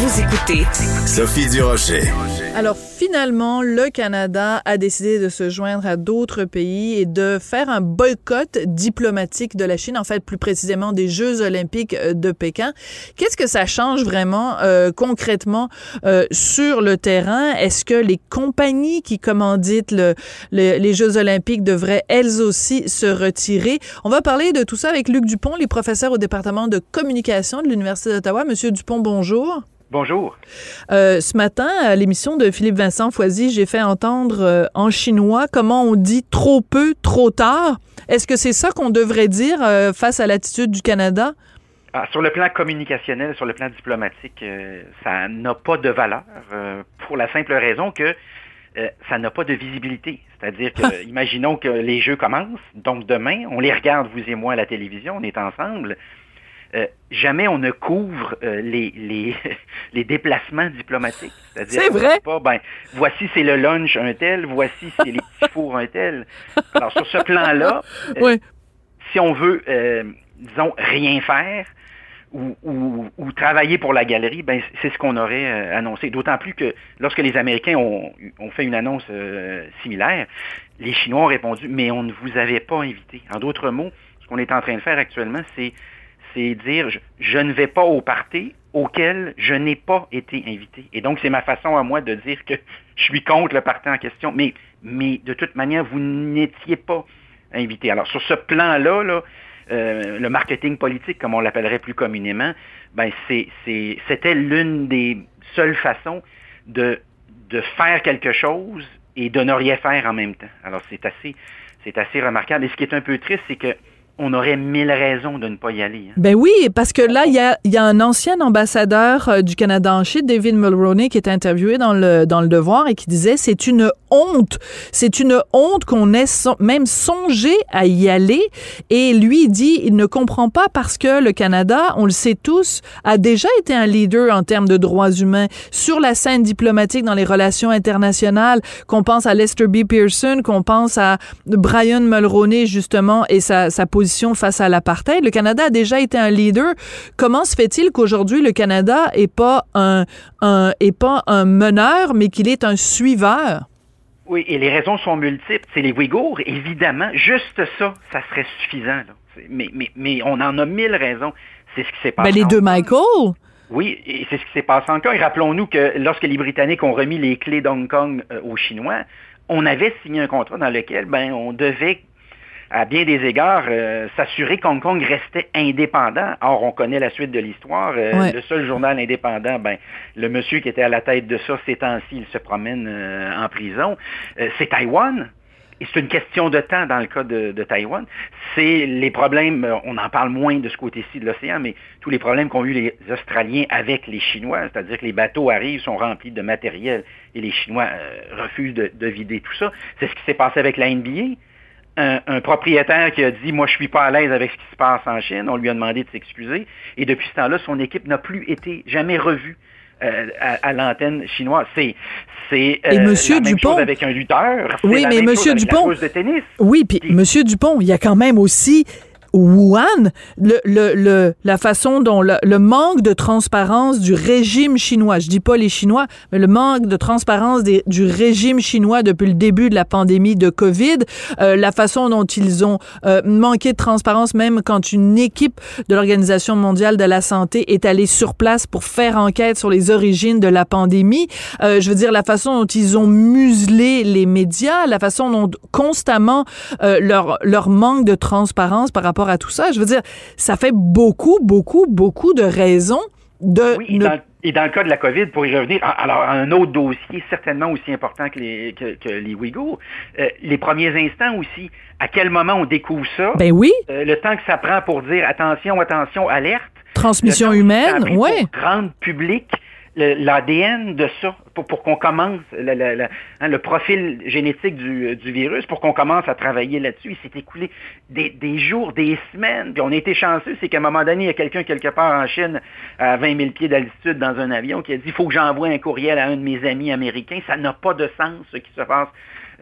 Vous écoutez Sophie Durocher. Alors finalement, le Canada a décidé de se joindre à d'autres pays et de faire un boycott diplomatique de la Chine, en fait plus précisément des Jeux olympiques euh, de Pékin. Qu'est-ce que ça change vraiment euh, concrètement euh, sur le terrain? Est-ce que les compagnies qui commanditent le, les Jeux olympiques devraient elles aussi se retirer? On va parler de tout ça avec Luc Dupont, les professeurs au département de communication de l'Université d'Ottawa. Monsieur Dupont, bonjour. Bonjour. Euh, ce matin, à l'émission de Philippe Vincent Foisy, j'ai fait entendre euh, en chinois comment on dit trop peu, trop tard. Est-ce que c'est ça qu'on devrait dire euh, face à l'attitude du Canada? Ah, sur le plan communicationnel, sur le plan diplomatique, ça n'a pas de valeur pour la simple raison que ça n'a pas de visibilité. C'est-à-dire que, imaginons que les jeux commencent, donc demain, on les regarde, vous et moi, à la télévision, on est ensemble. Euh, jamais on ne couvre euh, les, les, les, déplacements diplomatiques. C'est vrai? Pas, ben, voici c'est le lunch un tel, voici c'est les petits fours un tel. Alors sur ce plan-là, euh, si on veut, disons, rien faire, ou, ou, ou, travailler pour la galerie, ben, c'est ce qu'on aurait annoncé. D'autant plus que lorsque les Américains ont, ont fait une annonce similaire, les Chinois ont répondu, mais on ne vous avait pas invité. En d'autres mots, ce qu'on est en train de faire actuellement, c'est c'est dire je, ne vais pas au party auquel je n'ai pas été invité. Et donc, c'est ma façon à moi de dire que je suis contre le parti en question. Mais, de toute manière, vous n'étiez pas invité. Alors, sur ce plan-là, là, euh, le marketing politique, comme on l'appellerait plus communément, ben c'était l'une des seules façons de, faire quelque chose et de ne rien faire en même temps. Alors, c'est assez remarquable. Et ce qui est un peu triste, c'est que on aurait mille raisons de ne pas y aller. Hein. Ben oui, parce que là, il y a, y a, un ancien ambassadeur euh, du Canada en Chine, David Mulroney, qui est interviewé dans le, dans le Devoir et qui disait c'est une honte, c'est une honte qu'on ait même songé à y aller. Et lui, dit il ne comprend pas parce que le Canada, on le sait tous, a déjà été un leader en termes de droits humains sur la scène diplomatique dans les relations internationales, qu'on pense à Lester B. Pearson, qu'on pense à Brian Mulroney, justement, et sa, sa position face à l'apartheid. Le Canada a déjà été un leader. Comment se fait-il qu'aujourd'hui le Canada est pas un, est pas un meneur, mais qu'il est un suiveur? Oui, et les raisons sont multiples. C'est les Ouïghours, évidemment. Juste ça, ça serait suffisant. Mais, mais, mais on en a mille raisons. C'est ce qui s'est passé. Ben, les deux Michael. Oui, et c'est ce qui s'est passé encore. Et rappelons-nous que lorsque les Britanniques ont remis les clés d'Hong Kong euh, aux Chinois, on avait signé un contrat dans lequel ben, on devait à bien des égards, euh, s'assurer qu'Hong Kong restait indépendant. Or, on connaît la suite de l'histoire. Euh, le seul journal indépendant, ben, le monsieur qui était à la tête de ça ces temps-ci, il se promène euh, en prison. c'est Taïwan. Et c'est une question de temps dans le cas de, de Taïwan. C'est les problèmes, on en parle moins de ce côté-ci de l'océan, mais tous les problèmes qu'ont eu les Australiens avec les Chinois, c'est-à-dire que les bateaux arrivent, sont remplis de matériel et les Chinois refusent de, de, vider tout ça. C'est ce qui s'est passé avec la NBA un, propriétaire qui a dit Moi, je suis pas à l'aise avec ce qui se passe en Chine. On lui a demandé de s'excuser. Et depuis ce temps-là, son équipe n'a plus été jamais revue. Euh, à, l'antenne chinoise. C'est c'est euh, Monsieur la même Dupont, chose avec un lutteur. Oui, mais Monsieur Dupont. De tennis. Oui, puis Monsieur Dupont, il y a quand même aussi Wuhan, le, le, le, la façon dont le, le, manque de transparence du régime chinois, je dis pas les Chinois, mais le manque de transparence des, du régime chinois depuis le début de la pandémie de COVID, euh, la façon dont ils ont euh, manqué de transparence même quand une équipe de l'Organisation mondiale de la santé est allée sur place pour faire enquête sur les origines de la pandémie, euh, je veux dire la façon dont ils ont muselé les médias, la façon dont constamment leur, leur manque de transparence par rapport rapport à tout ça. Je veux dire, ça fait beaucoup, beaucoup, beaucoup de raisons de... Oui, et, dans, le cas de la COVID, pour y revenir, alors un autre dossier certainement aussi important que les, que, les Ouïghours, euh, les premiers instants aussi, à quel moment on découvre ça? Ben oui. Euh, le temps que ça prend pour dire attention, attention, alerte. Transmission humaine, oui. Rendre public l'ADN de ça, pour, pour qu'on commence, le, hein, le, profil génétique du, du virus, pour qu'on commence à travailler là-dessus. Il s'est écoulé des, des, jours, des semaines, puis on a été chanceux, c'est qu'à un moment donné, il y a quelqu'un quelque part en Chine, à 20 000 pieds d'altitude dans un avion, qui a dit, il faut que j'envoie un courriel à un de mes amis américains. Ça n'a pas de sens, ce qui se passe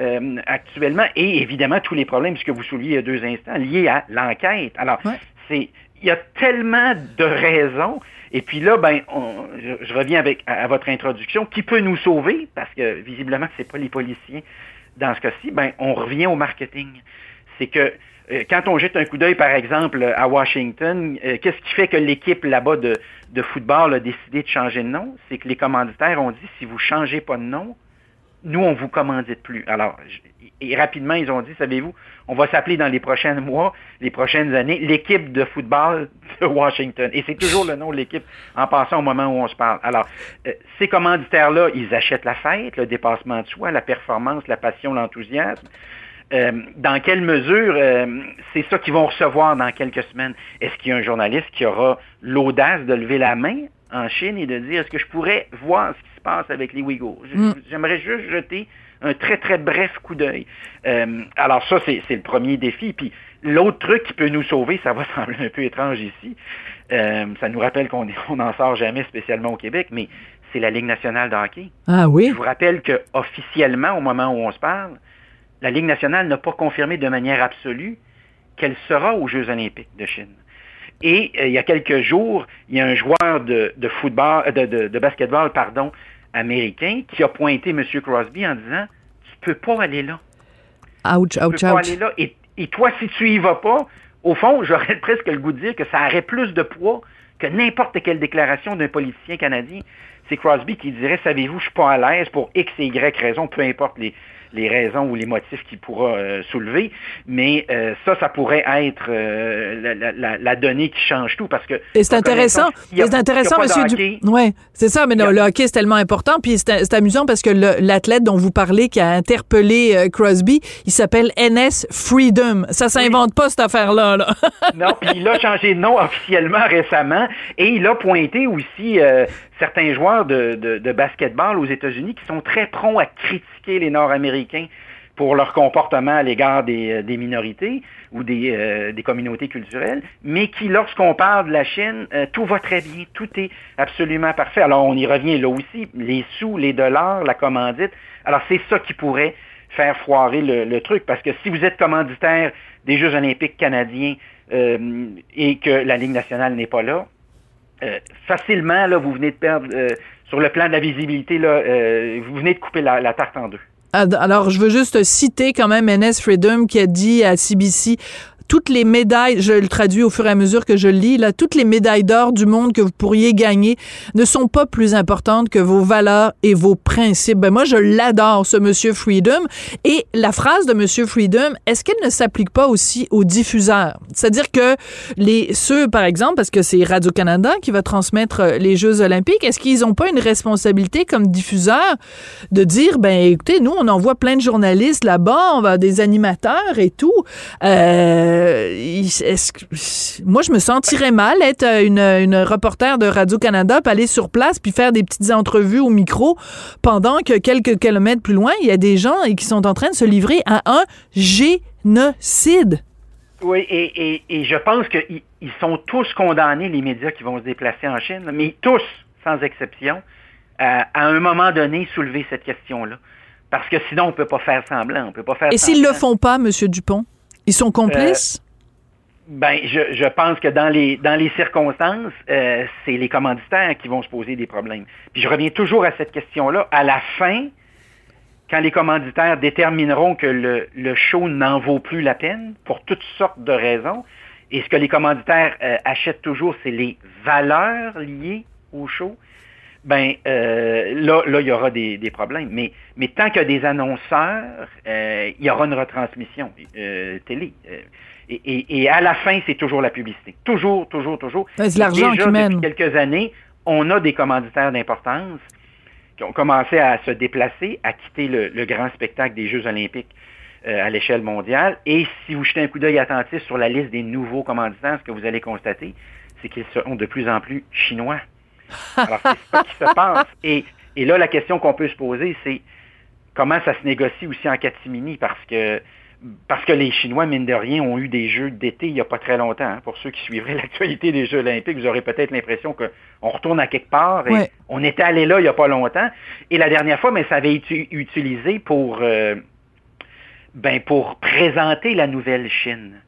euh, actuellement. Et évidemment, tous les problèmes, ce que vous souliez il y a deux instants, liés à l'enquête. Alors, c'est il y a tellement de raisons et puis là, ben, je, reviens avec à, votre introduction. Qui peut nous sauver Parce que visiblement, c'est pas les policiers dans ce cas-ci. Ben, on revient au marketing. C'est que euh, quand on jette un coup d'œil, par exemple, à Washington, euh, qu'est-ce qui fait que l'équipe là-bas de, de football a décidé de changer de nom? C'est que les commanditaires ont dit si vous changez pas de nom, nous, on vous commandite plus. Alors, et rapidement, ils ont dit, savez-vous, on va s'appeler dans les prochains mois, les prochaines années, l'équipe de football de Washington. Et c'est toujours le nom de l'équipe en passant au moment où on se parle. Alors, euh, ces commanditaires-là, ils achètent la fête, le dépassement de soi, la performance, la passion, l'enthousiasme. Euh, dans quelle mesure euh, c'est ça qu'ils vont recevoir dans quelques semaines? Est-ce qu'il y a un journaliste qui aura l'audace de lever la main? En Chine et de dire est-ce que je pourrais voir ce qui se passe avec les Ouïghours? Mm. J'aimerais juste jeter un très, très bref coup d'œil. Euh, alors ça, c'est le premier défi. Puis l'autre truc qui peut nous sauver, ça va sembler un peu étrange ici, euh, ça nous rappelle qu'on n'en sort jamais spécialement au Québec, mais c'est la Ligue nationale de hockey. Ah oui? Je vous rappelle que officiellement, au moment où on se parle, la Ligue nationale n'a pas confirmé de manière absolue qu'elle sera aux Jeux olympiques de Chine. Et euh, il y a quelques jours, il y a un joueur de, football, de, de, de basketball, pardon, américain qui a pointé M. Crosby en disant Tu peux pas aller là. Ouch, tu ouch, peux pas aller là. Et, toi, si tu y vas pas, au fond, j'aurais presque le goût de dire que ça aurait plus de poids que n'importe quelle déclaration d'un politicien canadien. C'est Crosby qui dirait Savez-vous, je suis pas à l'aise pour X et Y raison, peu importe les, les raisons ou les motifs qu'il pourra euh, soulever. Mais euh, ça, ça pourrait être euh, la, donnée qui change tout parce que. Et c'est intéressant. C'est intéressant, Monsieur du... Ouais, c'est ça. Mais le hockey c'est tellement important. Puis c'est amusant parce que l'athlète dont vous parlez qui a interpellé Crosby, il s'appelle NS Freedom. Ça s'invente pas cette affaire-là. Là. non, puis il a changé de nom officiellement récemment et il a pointé aussi certains joueurs de, de, basketball aux États-Unis qui sont très prompts à critiquer les Nord-Américains pour leur comportement à l'égard des, euh, minorités ou des, euh, des, communautés culturelles, mais qui, lorsqu'on parle de la Chine, euh, tout va très bien, tout est absolument parfait. Alors, on y revient là aussi, les sous, les dollars, la commandite. Alors, c'est ça qui pourrait faire foirer le, truc, parce que si vous êtes commanditaire des Jeux olympiques canadiens et que la Ligue nationale n'est pas là, facilement, là, vous venez de perdre, sur le plan de la visibilité, là, vous venez de couper la tarte en deux. Alors, je veux juste citer quand même NS Freedom qui a dit à CBC toutes les médailles, je le traduis au fur et à mesure que je le lis, là, toutes les médailles d'or du monde que vous pourriez gagner ne sont pas plus importantes que vos valeurs et vos principes. Ben moi, je l'adore, ce Monsieur Freedom. Et la phrase de Monsieur Freedom, est-ce qu'elle ne s'applique pas aussi aux diffuseurs? C'est-à-dire que les, ceux, par exemple, parce que c'est Radio-Canada qui va transmettre euh, les Jeux olympiques, est-ce qu'ils n'ont pas une responsabilité comme diffuseurs de dire, ben écoutez, nous, on envoie plein de journalistes là-bas, on va des animateurs et tout. Euh, euh, moi, je me sentirais mal être euh, une, reporter de Radio-Canada, puis aller sur place, puis faire des petites entrevues au micro, pendant que quelques kilomètres plus loin, il y a des gens qui sont en train de se livrer à un génocide. Oui, et, je pense qu'ils sont tous condamnés, les médias qui vont se déplacer en Chine, mais tous, sans exception, à, un moment donné, soulever cette question-là. Parce que sinon, on ne peut pas faire semblant. On peut pas faire Et s'ils ne le font pas, M. Dupont? Ils sont complices? Euh, ben, je, je, pense que dans les, dans les circonstances, euh, c'est les commanditaires qui vont se poser des problèmes. Puis je reviens toujours à cette question-là. À la fin, quand les commanditaires détermineront que le, le show n'en vaut plus la peine, pour toutes sortes de raisons, et ce que les commanditaires euh, achètent toujours, c'est les valeurs liées au show, ben euh, là, là, il y aura des, des problèmes. Mais, mais tant qu'il y a des annonceurs, euh, il y aura une retransmission euh, télé. Euh, et, et, et, à la fin, c'est toujours la publicité. Toujours, toujours, toujours. C'est l'argent qui mène. Depuis quelques années, on a des commanditaires d'importance qui ont commencé à se déplacer, à quitter le, le grand spectacle des Jeux olympiques euh, à l'échelle mondiale. Et si vous jetez un coup d'œil attentif sur la liste des nouveaux commanditaires, ce que vous allez constater, c'est qu'ils seront de plus en plus chinois. Alors, c'est ça qui se passe. Et, et là, la question qu'on peut se poser, c'est comment ça se négocie aussi en catimini, parce que parce que les Chinois, mine de rien, ont eu des Jeux d'été il n'y a pas très longtemps. Hein. Pour ceux qui suivraient l'actualité des Jeux olympiques, vous aurez peut-être l'impression qu'on retourne à quelque part. Et Ouais. On était allé là il n'y a pas longtemps. Et la dernière fois, mais ça avait été utilisé pour, euh, ben, pour présenter la nouvelle Chine.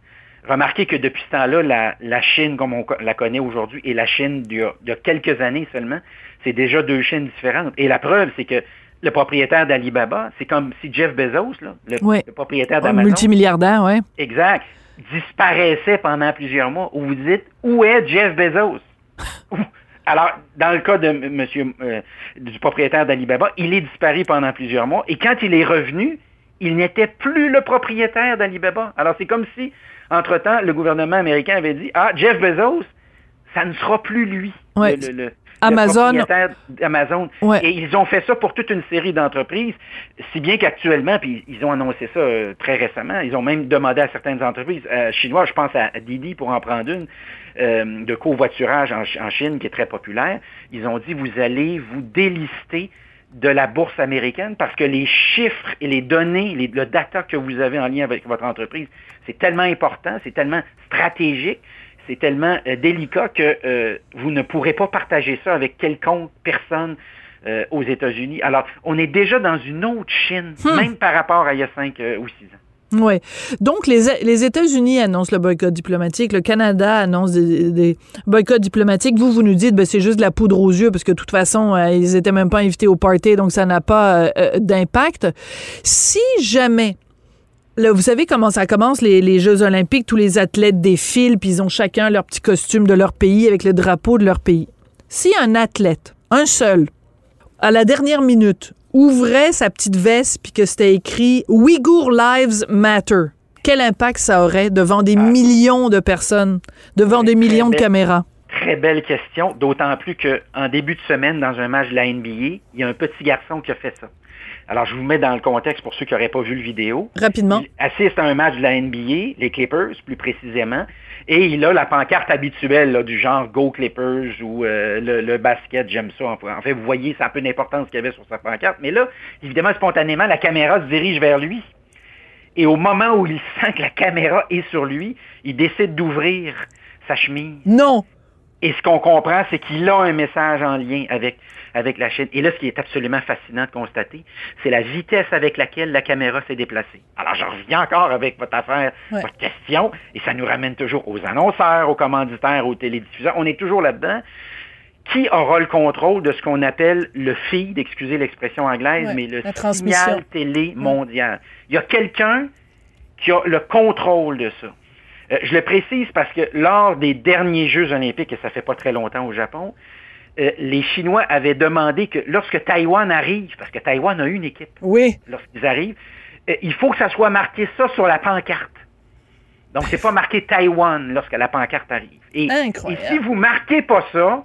Remarquez que depuis ce temps-là, la, la Chine, comme on la connaît aujourd'hui, et la Chine d'il y, a- d'il y a quelques années seulement, c'est déjà deux Chines différentes. Et la preuve, c'est que le propriétaire d'Alibaba, c'est comme si Jeff Bezos, là, le, Ouais. le propriétaire Un d'Amazon, multimilliardaire, ouais. exact, disparaissait pendant plusieurs mois. Où vous dites, où est Jeff Bezos? Alors, dans le cas de monsieur, euh, du propriétaire d'Alibaba, il est disparu pendant plusieurs mois. Et quand il est revenu, il n'était plus le propriétaire d'Alibaba. Alors, c'est comme si, entre-temps, le gouvernement américain avait dit, ah, Jeff Bezos, ça ne sera plus lui. Ouais. Le, le- le- le Amazon. Ouais. Et ils ont fait ça pour toute une série d'entreprises, si bien qu'actuellement, puis ils ont annoncé ça euh, très récemment, ils ont même demandé à certaines entreprises euh, chinoises, je pense à Didi pour en prendre une, euh, de covoiturage en, en Chine qui est très populaire, ils ont dit vous allez vous délister de la bourse américaine parce que les chiffres et les données, les, le data que vous avez en lien avec votre entreprise, c'est tellement important, c'est tellement stratégique, c'est tellement euh, délicat que euh, vous ne pourrez pas partager ça avec quelconque personne euh, aux États-Unis. Alors, on est déjà dans une autre Chine, même par rapport à il y a cinq euh, ou six ans. Oui. Donc, les, les États-Unis annoncent le boycott diplomatique, le Canada annonce des, des boycotts diplomatiques. Vous, vous nous dites, ben, c'est juste de la poudre aux yeux parce que de toute façon, euh, ils étaient même pas invités au party, donc ça n'a pas euh, euh, d'impact. Si jamais Là, vous savez comment ça commence, les, les Jeux olympiques, tous les athlètes défilent, puis ils ont chacun leur petit costume de leur pays avec le drapeau de leur pays. Si un athlète, un seul, à la dernière minute, ouvrait sa petite veste puis que c'était écrit Uyghur Lives Matter, quel impact ça aurait devant des millions de personnes, devant des millions de belle- caméras? Très belle question, d'autant plus qu'en début de semaine, dans un match de la NBA, il y a un petit garçon qui a fait ça. Alors, je vous mets dans le contexte pour ceux qui n'auraient pas vu le vidéo. Rapidement. Il assiste à un match de la NBA, les Clippers plus précisément, et il a la pancarte habituelle là, du genre Go Clippers ou euh, le, le basket, j'aime ça. En fait, vous voyez, a un peu d'importance qu'il y avait sur sa pancarte. Mais là, évidemment, spontanément, la caméra se dirige vers lui. Et au moment où il sent que la caméra est sur lui, il décide d'ouvrir sa chemise. Non. Et ce qu'on comprend, c'est qu'il a un message en lien avec, avec la Chine. Et là, ce qui est absolument fascinant de constater, c'est la vitesse avec laquelle la caméra s'est déplacée. Alors, je reviens encore avec votre affaire, Ouais. votre question, et ça nous ramène toujours aux annonceurs, aux commanditaires, aux télédiffuseurs. On est toujours là-dedans. Qui aura le contrôle de ce qu'on appelle le feed, excusez l'expression anglaise, Ouais, mais le signal télé mondial? Il y a quelqu'un qui a le contrôle de ça. Euh, je le précise parce que lors des derniers Jeux olympiques, et ça fait pas très longtemps au Japon, euh, les Chinois avaient demandé que lorsque Taïwan arrive, parce que Taïwan a une équipe Oui. lorsqu'ils arrivent, euh, il faut que ça soit marqué ça sur la pancarte. Donc, c'est pas marqué Taïwan lorsque la pancarte arrive. Et, et si vous marquez pas ça,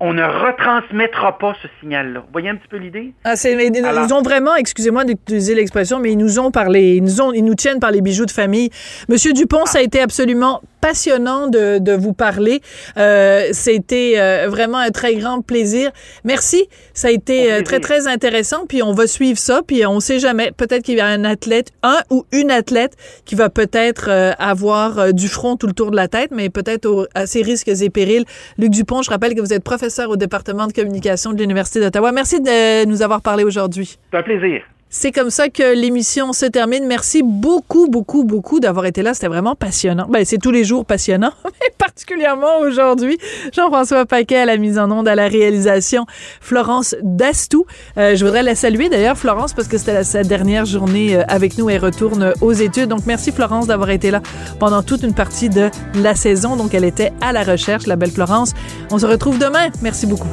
on ne retransmettra pas ce signal-là. Vous voyez un petit peu l'idée? Ah, ils Alors- nous ont vraiment, excusez-moi d'utiliser l'expression, mais ils nous ont parlé, ils nous ont, ils nous tiennent par les bijoux de famille. Monsieur Dupont, ça a été absolument passionnant de, de vous parler. Euh, c'était euh, vraiment un très grand plaisir. Merci. Ça a été euh, très, très intéressant. Puis on va suivre ça. Puis on sait jamais. Peut-être qu'il y a un athlète, un ou une athlète qui va peut-être euh, avoir euh, du front tout le tour de la tête, mais peut-être à ses risques et périls. Luc Dupont, je rappelle que vous êtes professeur au département de communication de l'Université d'Ottawa. Merci de nous avoir parlé aujourd'hui. C'est un plaisir. C'est comme ça que l'émission se termine. Merci beaucoup, beaucoup, beaucoup d'avoir été là. C'était vraiment passionnant. Ben, c'est tous les jours passionnant, mais particulièrement aujourd'hui. Jean-François Paquet à la mise en onde, à la réalisation. Florence Dastou. Euh, je voudrais la saluer d'ailleurs, Florence, parce que c'était sa dernière journée euh, avec nous. Elle retourne aux études. Donc, merci Florence d'avoir été là pendant toute une partie de la saison. Donc, elle était à la recherche, la belle Florence. On se retrouve demain. Merci beaucoup.